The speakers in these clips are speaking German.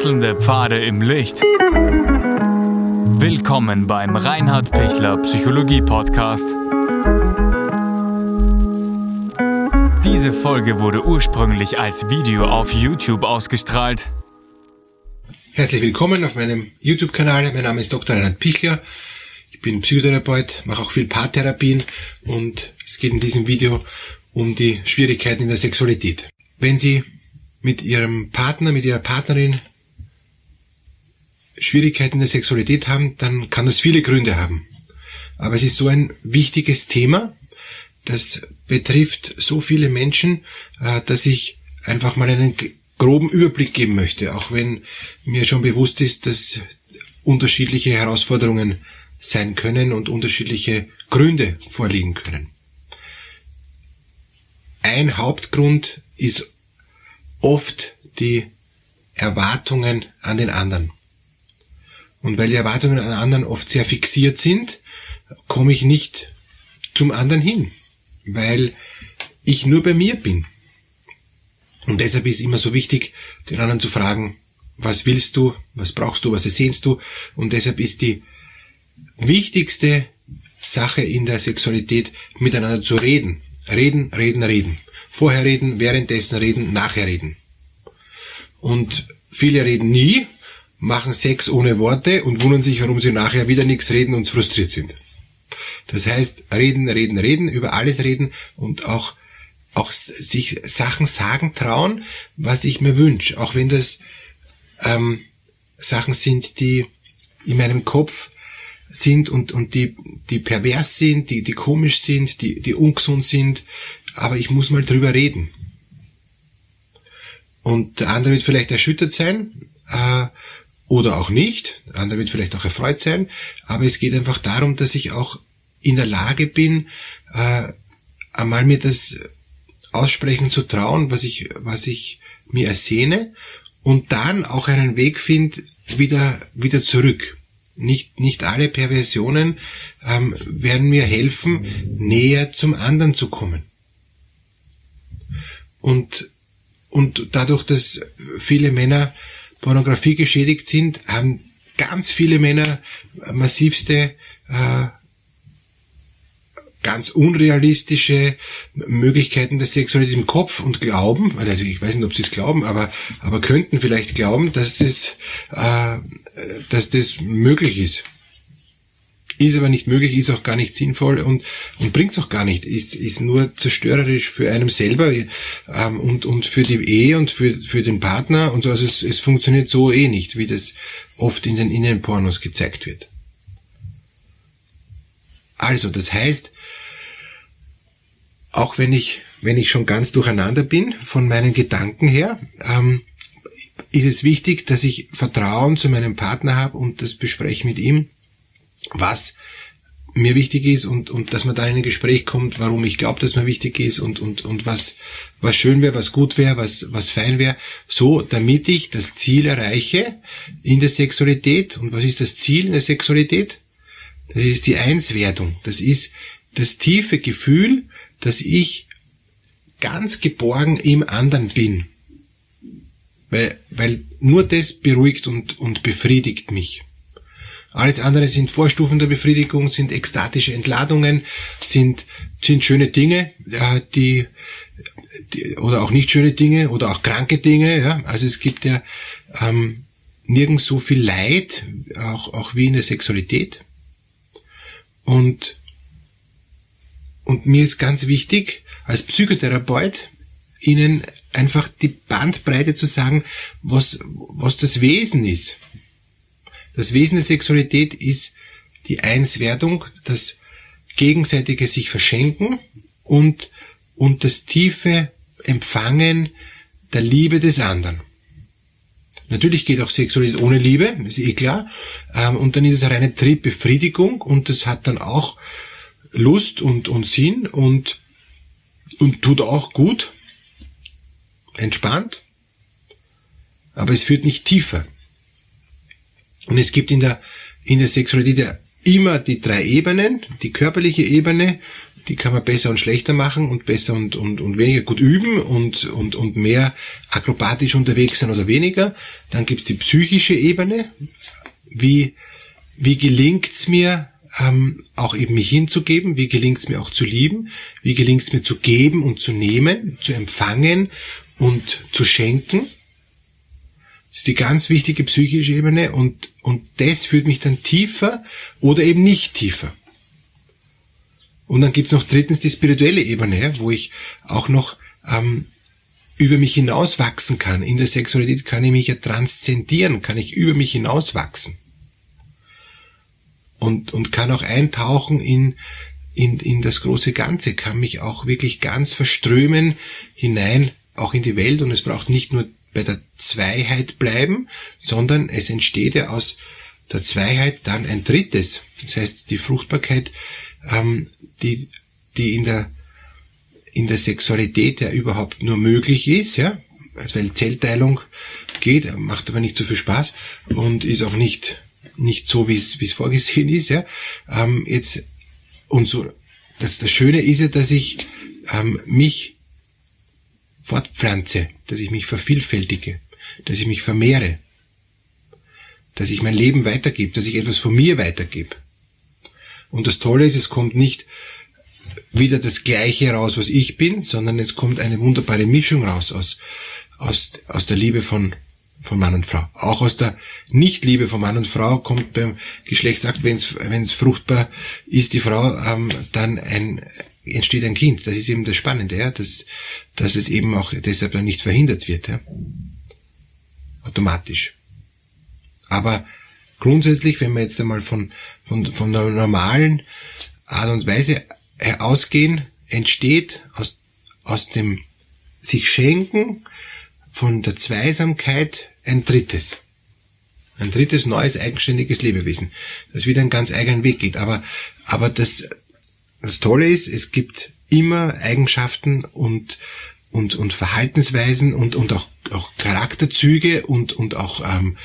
Wechselnde Pfade im Licht. Willkommen beim Reinhard Pichler Psychologie Podcast. Diese Folge wurde ursprünglich als Video auf YouTube ausgestrahlt. Herzlich willkommen auf meinem YouTube-Kanal. Mein Name ist Dr. Reinhard Pichler. Ich bin Psychotherapeut, mache auch viel Paartherapien und es geht in diesem Video um die Schwierigkeiten in der Sexualität. Wenn Sie mit Ihrem Partner, mit Ihrer Partnerin Schwierigkeiten der Sexualität haben, dann kann das viele Gründe haben. Aber es ist so ein wichtiges Thema, das betrifft so viele Menschen, äh, dass ich einfach mal einen groben Überblick geben möchte, auch wenn mir schon bewusst ist, dass unterschiedliche Herausforderungen sein können und unterschiedliche Gründe vorliegen können. Ein Hauptgrund ist oft die Erwartungen an den anderen. Und weil die Erwartungen an anderen oft sehr fixiert sind, komme ich nicht zum anderen hin, weil ich nur bei mir bin. Und deshalb ist immer so wichtig, den anderen zu fragen, was willst du, was brauchst du, was ersehnst du. Und deshalb ist die wichtigste Sache in der Sexualität, miteinander zu reden. Reden, reden, reden. Vorher reden, währenddessen reden, nachher reden. Und viele reden nie, machen Sex ohne Worte und wundern sich, warum sie nachher wieder nichts reden und frustriert sind. Das heißt, reden, reden, reden, über alles reden und auch, auch sich Sachen sagen trauen, was ich mir wünsche. Auch wenn das ähm, Sachen sind, die in meinem Kopf sind und, und die, die pervers sind, die, die komisch sind, die, die ungesund sind, aber ich muss mal drüber reden. Und der andere wird vielleicht erschüttert sein äh, oder auch nicht. Der andere wird vielleicht auch erfreut sein. Aber es geht einfach darum, dass ich auch in der Lage bin, äh, einmal mir das aussprechen zu trauen, was ich, was ich mir ersehne und dann auch einen Weg finde, wieder, wieder zurück. Nicht, nicht alle Perversionen ähm, werden mir helfen, näher zum anderen zu kommen. Und, und dadurch, dass viele Männer Pornografie geschädigt sind, haben ganz viele Männer massivste, äh, ganz unrealistische Möglichkeiten der Sexualität im Kopf und glauben, also ich weiß nicht, ob sie es glauben, aber, aber könnten vielleicht glauben, dass es, äh, dass das möglich ist. Ist aber nicht möglich, ist auch gar nicht sinnvoll und, und bringt es auch gar nicht. Ist, ist nur zerstörerisch für einen selber ähm, und, und für die Ehe und für, für den Partner und so. Also es, es funktioniert so eh nicht, wie das oft in den Innenpornos gezeigt wird. Also, das heißt, auch wenn ich, wenn ich schon ganz durcheinander bin von meinen Gedanken her, ähm, ist es wichtig, dass ich Vertrauen zu meinem Partner habe und das bespreche mit ihm was mir wichtig ist und, und dass man da in ein Gespräch kommt, warum ich glaube, dass mir wichtig ist und, und, und was, was schön wäre, was gut wäre, was, was fein wäre, so damit ich das Ziel erreiche in der Sexualität. Und was ist das Ziel in der Sexualität? Das ist die Einswertung. Das ist das tiefe Gefühl, dass ich ganz geborgen im anderen bin. Weil, weil nur das beruhigt und, und befriedigt mich. Alles andere sind Vorstufen der Befriedigung, sind ekstatische Entladungen, sind, sind schöne Dinge, die, die, oder auch nicht schöne Dinge oder auch kranke Dinge. Ja. Also es gibt ja ähm, nirgends so viel Leid, auch, auch wie in der Sexualität. Und, und mir ist ganz wichtig, als Psychotherapeut, Ihnen einfach die Bandbreite zu sagen, was, was das Wesen ist. Das Wesen der Sexualität ist die Einswertung, das gegenseitige sich verschenken und, und das tiefe Empfangen der Liebe des anderen. Natürlich geht auch Sexualität ohne Liebe, ist eh klar. Ähm, und dann ist es eine reine Triebbefriedigung und das hat dann auch Lust und, und Sinn und, und tut auch gut, entspannt, aber es führt nicht tiefer. Und es gibt in der, in der Sexualität immer die drei Ebenen, die körperliche Ebene, die kann man besser und schlechter machen und besser und, und, und weniger gut üben und, und, und mehr akrobatisch unterwegs sein oder weniger. Dann gibt's die psychische Ebene. Wie, wie gelingt's mir, ähm, auch eben mich hinzugeben? Wie gelingt's mir auch zu lieben? Wie gelingt's mir zu geben und zu nehmen, zu empfangen und zu schenken? Das ist die ganz wichtige psychische Ebene und, und das führt mich dann tiefer oder eben nicht tiefer. Und dann gibt's noch drittens die spirituelle Ebene, wo ich auch noch ähm, über mich hinaus wachsen kann. In der Sexualität kann ich mich ja transzendieren, kann ich über mich hinaus wachsen. Und, und kann auch eintauchen in, in, in das große Ganze, kann mich auch wirklich ganz verströmen hinein, auch in die Welt. Und es braucht nicht nur bei der Zweiheit bleiben, sondern es entsteht ja aus der Zweiheit dann ein drittes. Das heißt, die Fruchtbarkeit ähm, die, die in der, in der Sexualität ja überhaupt nur möglich ist, ja, also weil Zellteilung geht, macht aber nicht so viel Spaß und ist auch nicht, nicht so, wie es, wie es vorgesehen ist, ja. Ähm, jetzt, und so, das, das Schöne ist ja, dass ich ähm, mich fortpflanze, dass ich mich vervielfältige, dass ich mich vermehre, dass ich mein Leben weitergebe, dass ich etwas von mir weitergebe. Und das Tolle ist, es kommt nicht wieder das Gleiche raus, was ich bin, sondern es kommt eine wunderbare Mischung raus aus, aus, aus der Liebe von, von Mann und Frau. Auch aus der Nichtliebe von Mann und Frau kommt beim Geschlechtsakt, wenn es fruchtbar ist, die Frau, ähm, dann ein, entsteht ein Kind. Das ist eben das Spannende, ja, dass, dass es eben auch deshalb dann nicht verhindert wird. Ja. Automatisch. Aber grundsätzlich, wenn wir jetzt einmal von, von, von der normalen Art und Weise ausgehen, entsteht aus, aus dem sich schenken von der Zweisamkeit ein drittes. Ein drittes neues eigenständiges Lebewesen, das wieder einen ganz eigenen Weg geht. Aber, aber das, das Tolle ist, es gibt immer Eigenschaften und, und, und Verhaltensweisen und, und auch, auch Charakterzüge und, und auch ähm,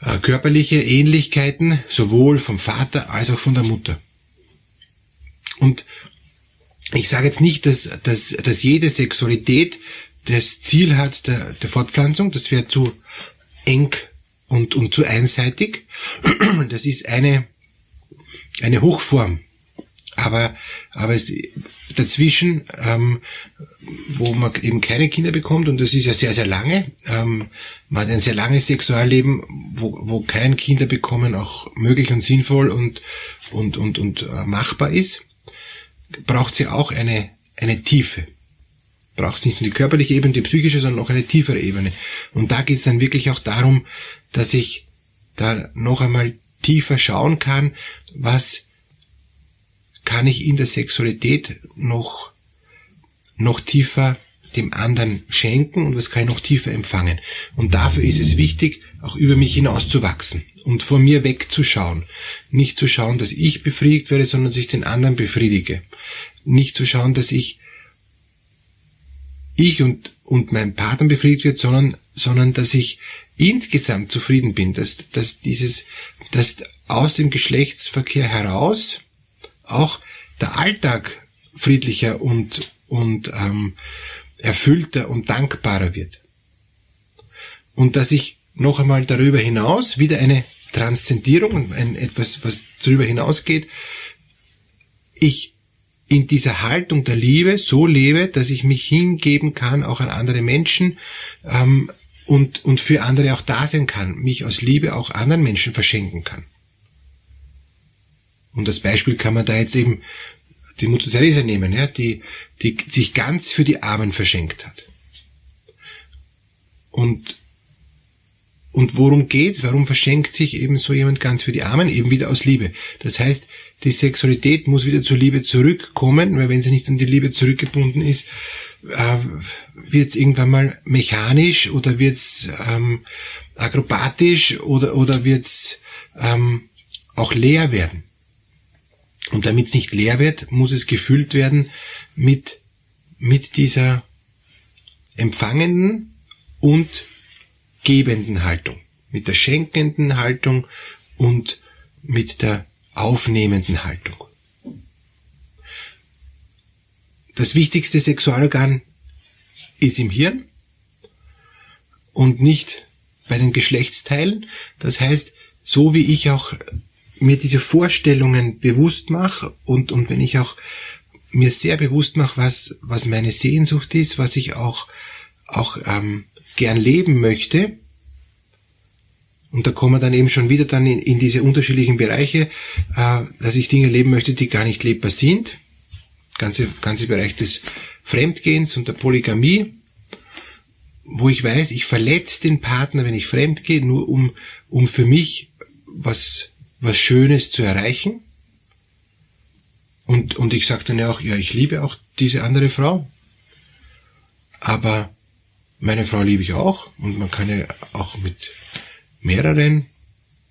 äh, körperliche Ähnlichkeiten, sowohl vom Vater als auch von der Mutter. Und ich sage jetzt nicht, dass, dass, dass jede Sexualität das Ziel hat der, der Fortpflanzung, das wäre zu eng und, und zu einseitig. Das ist eine, eine Hochform. Aber, aber es, dazwischen, ähm, wo man eben keine Kinder bekommt, und das ist ja sehr, sehr lange, ähm, man hat ein sehr langes Sexualleben, wo, wo kein Kinder bekommen auch möglich und sinnvoll und, und, und, und äh, machbar ist braucht sie auch eine, eine Tiefe. Braucht nicht nur die körperliche Ebene, die psychische, sondern auch eine tiefere Ebene. Und da geht es dann wirklich auch darum, dass ich da noch einmal tiefer schauen kann, was kann ich in der Sexualität noch, noch tiefer dem anderen schenken und was kann ich noch tiefer empfangen. Und dafür ist es wichtig, auch über mich hinauszuwachsen und von mir wegzuschauen. Nicht zu schauen, dass ich befriedigt werde, sondern dass ich den anderen befriedige. Nicht zu schauen, dass ich ich und, und mein Partner befriedigt wird, sondern, sondern dass ich insgesamt zufrieden bin, dass, dass dieses, dass aus dem Geschlechtsverkehr heraus auch der Alltag friedlicher und, und ähm, erfüllter und dankbarer wird. Und dass ich noch einmal darüber hinaus wieder eine Transzendierung, ein etwas, was darüber hinausgeht, ich in dieser Haltung der Liebe so lebe, dass ich mich hingeben kann, auch an andere Menschen ähm, und, und für andere auch da sein kann, mich aus Liebe auch anderen Menschen verschenken kann. Und das Beispiel kann man da jetzt eben die Mutter Teresa nehmen, ja, die, die sich ganz für die Armen verschenkt hat. Und und worum geht's? Warum verschenkt sich eben so jemand ganz für die Armen? Eben wieder aus Liebe. Das heißt, die Sexualität muss wieder zur Liebe zurückkommen, weil wenn sie nicht an die Liebe zurückgebunden ist, äh, wird's irgendwann mal mechanisch oder wird's ähm, akrobatisch oder, oder wird's ähm, auch leer werden. Und damit es nicht leer wird, muss es gefüllt werden mit, mit dieser empfangenden und gebenden Haltung, mit der schenkenden Haltung und mit der aufnehmenden Haltung. Das wichtigste Sexualorgan ist im Hirn und nicht bei den Geschlechtsteilen. Das heißt, so wie ich auch mir diese Vorstellungen bewusst mache und, und wenn ich auch mir sehr bewusst mache, was, was meine Sehnsucht ist, was ich auch, auch ähm, gern leben möchte, und da kommen wir dann eben schon wieder dann in, in diese unterschiedlichen Bereiche, äh, dass ich Dinge leben möchte, die gar nicht lebbar sind. Ganze, ganze Bereich des Fremdgehens und der Polygamie, wo ich weiß, ich verletze den Partner, wenn ich fremd gehe, nur um, um für mich was, was Schönes zu erreichen. Und, und ich sage dann ja auch, ja, ich liebe auch diese andere Frau. Aber meine Frau liebe ich auch und man kann ja auch mit mehreren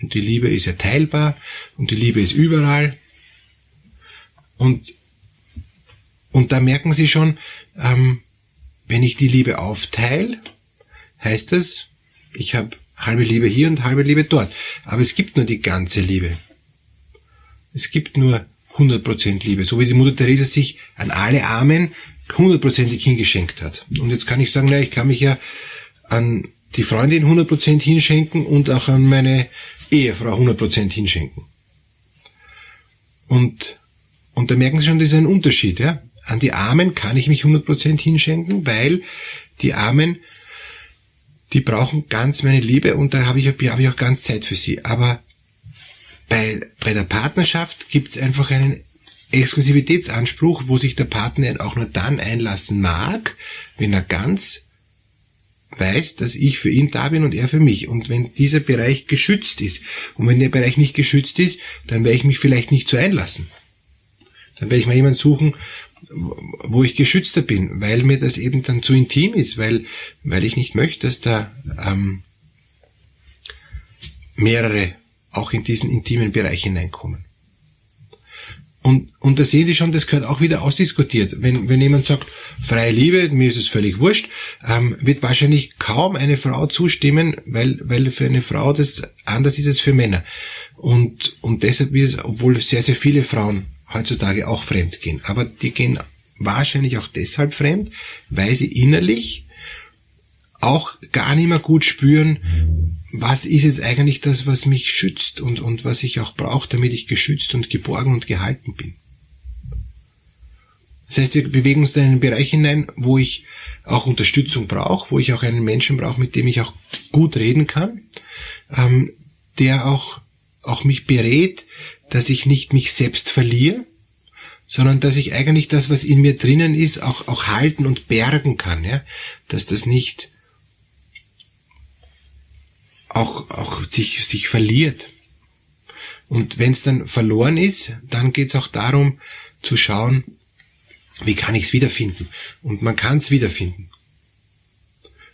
und die Liebe ist ja teilbar und die Liebe ist überall. Und, und da merken Sie schon, ähm, wenn ich die Liebe aufteile, heißt das, ich habe halbe Liebe hier und halbe Liebe dort. Aber es gibt nur die ganze Liebe. Es gibt nur 100% Liebe. So wie die Mutter Teresa sich an alle Armen hundertprozentig hingeschenkt hat. Und jetzt kann ich sagen, na, ich kann mich ja an die Freundin 100% hinschenken und auch an meine Ehefrau 100% hinschenken. Und, und da merken Sie schon, das ist ein Unterschied. Ja? An die Armen kann ich mich 100% hinschenken, weil die Armen, die brauchen ganz meine Liebe und da habe ich, hab ich auch ganz Zeit für sie. Aber bei, bei der Partnerschaft gibt es einfach einen Exklusivitätsanspruch, wo sich der Partner auch nur dann einlassen mag, wenn er ganz weiß, dass ich für ihn da bin und er für mich. Und wenn dieser Bereich geschützt ist und wenn der Bereich nicht geschützt ist, dann werde ich mich vielleicht nicht so einlassen. Dann werde ich mal jemanden suchen, wo ich geschützter bin, weil mir das eben dann zu intim ist, weil, weil ich nicht möchte, dass da ähm, mehrere auch in diesen intimen Bereich hineinkommen. Und, und da sehen Sie schon, das gehört auch wieder ausdiskutiert. Wenn, wenn jemand sagt, freie Liebe, mir ist es völlig wurscht, ähm, wird wahrscheinlich kaum eine Frau zustimmen, weil, weil für eine Frau das anders ist als für Männer. Und, und deshalb ist es, obwohl sehr, sehr viele Frauen heutzutage auch fremd gehen, aber die gehen wahrscheinlich auch deshalb fremd, weil sie innerlich auch gar nicht mehr gut spüren, was ist jetzt eigentlich das, was mich schützt und, und was ich auch brauche, damit ich geschützt und geborgen und gehalten bin. Das heißt, wir bewegen uns in einen Bereich hinein, wo ich auch Unterstützung brauche, wo ich auch einen Menschen brauche, mit dem ich auch gut reden kann, ähm, der auch, auch mich berät, dass ich nicht mich selbst verliere, sondern dass ich eigentlich das, was in mir drinnen ist, auch, auch halten und bergen kann, ja, dass das nicht auch, auch sich, sich verliert. Und wenn es dann verloren ist, dann geht es auch darum zu schauen, wie kann ich es wiederfinden. Und man kann es wiederfinden.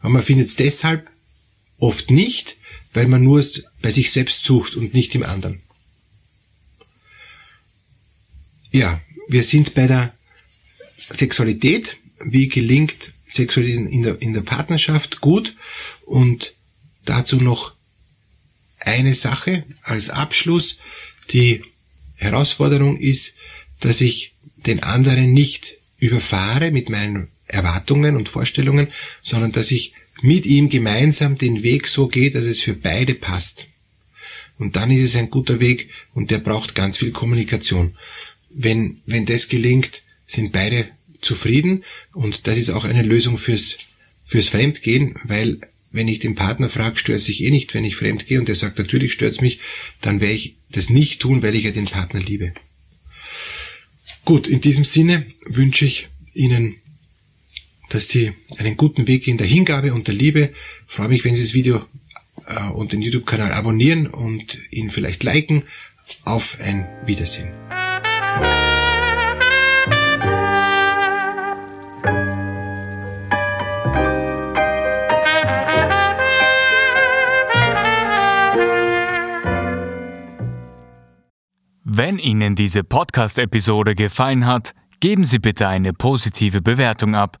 Aber man findet es deshalb oft nicht, weil man nur bei sich selbst sucht und nicht im anderen. Ja, wir sind bei der Sexualität. Wie gelingt Sexualität in der, in der Partnerschaft gut? Und Dazu noch eine Sache als Abschluss. Die Herausforderung ist, dass ich den anderen nicht überfahre mit meinen Erwartungen und Vorstellungen, sondern dass ich mit ihm gemeinsam den Weg so gehe, dass es für beide passt. Und dann ist es ein guter Weg und der braucht ganz viel Kommunikation. Wenn, wenn das gelingt, sind beide zufrieden und das ist auch eine Lösung fürs, fürs Fremdgehen, weil wenn ich den Partner frage, stört sich eh nicht, wenn ich fremd gehe und er sagt, natürlich stört's mich, dann werde ich das nicht tun, weil ich ja den Partner liebe. Gut, in diesem Sinne wünsche ich Ihnen, dass Sie einen guten Weg in der Hingabe und der Liebe. Ich freue mich, wenn Sie das Video äh, und den YouTube-Kanal abonnieren und ihn vielleicht liken. Auf ein Wiedersehen. Wenn Ihnen diese Podcast-Episode gefallen hat, geben Sie bitte eine positive Bewertung ab.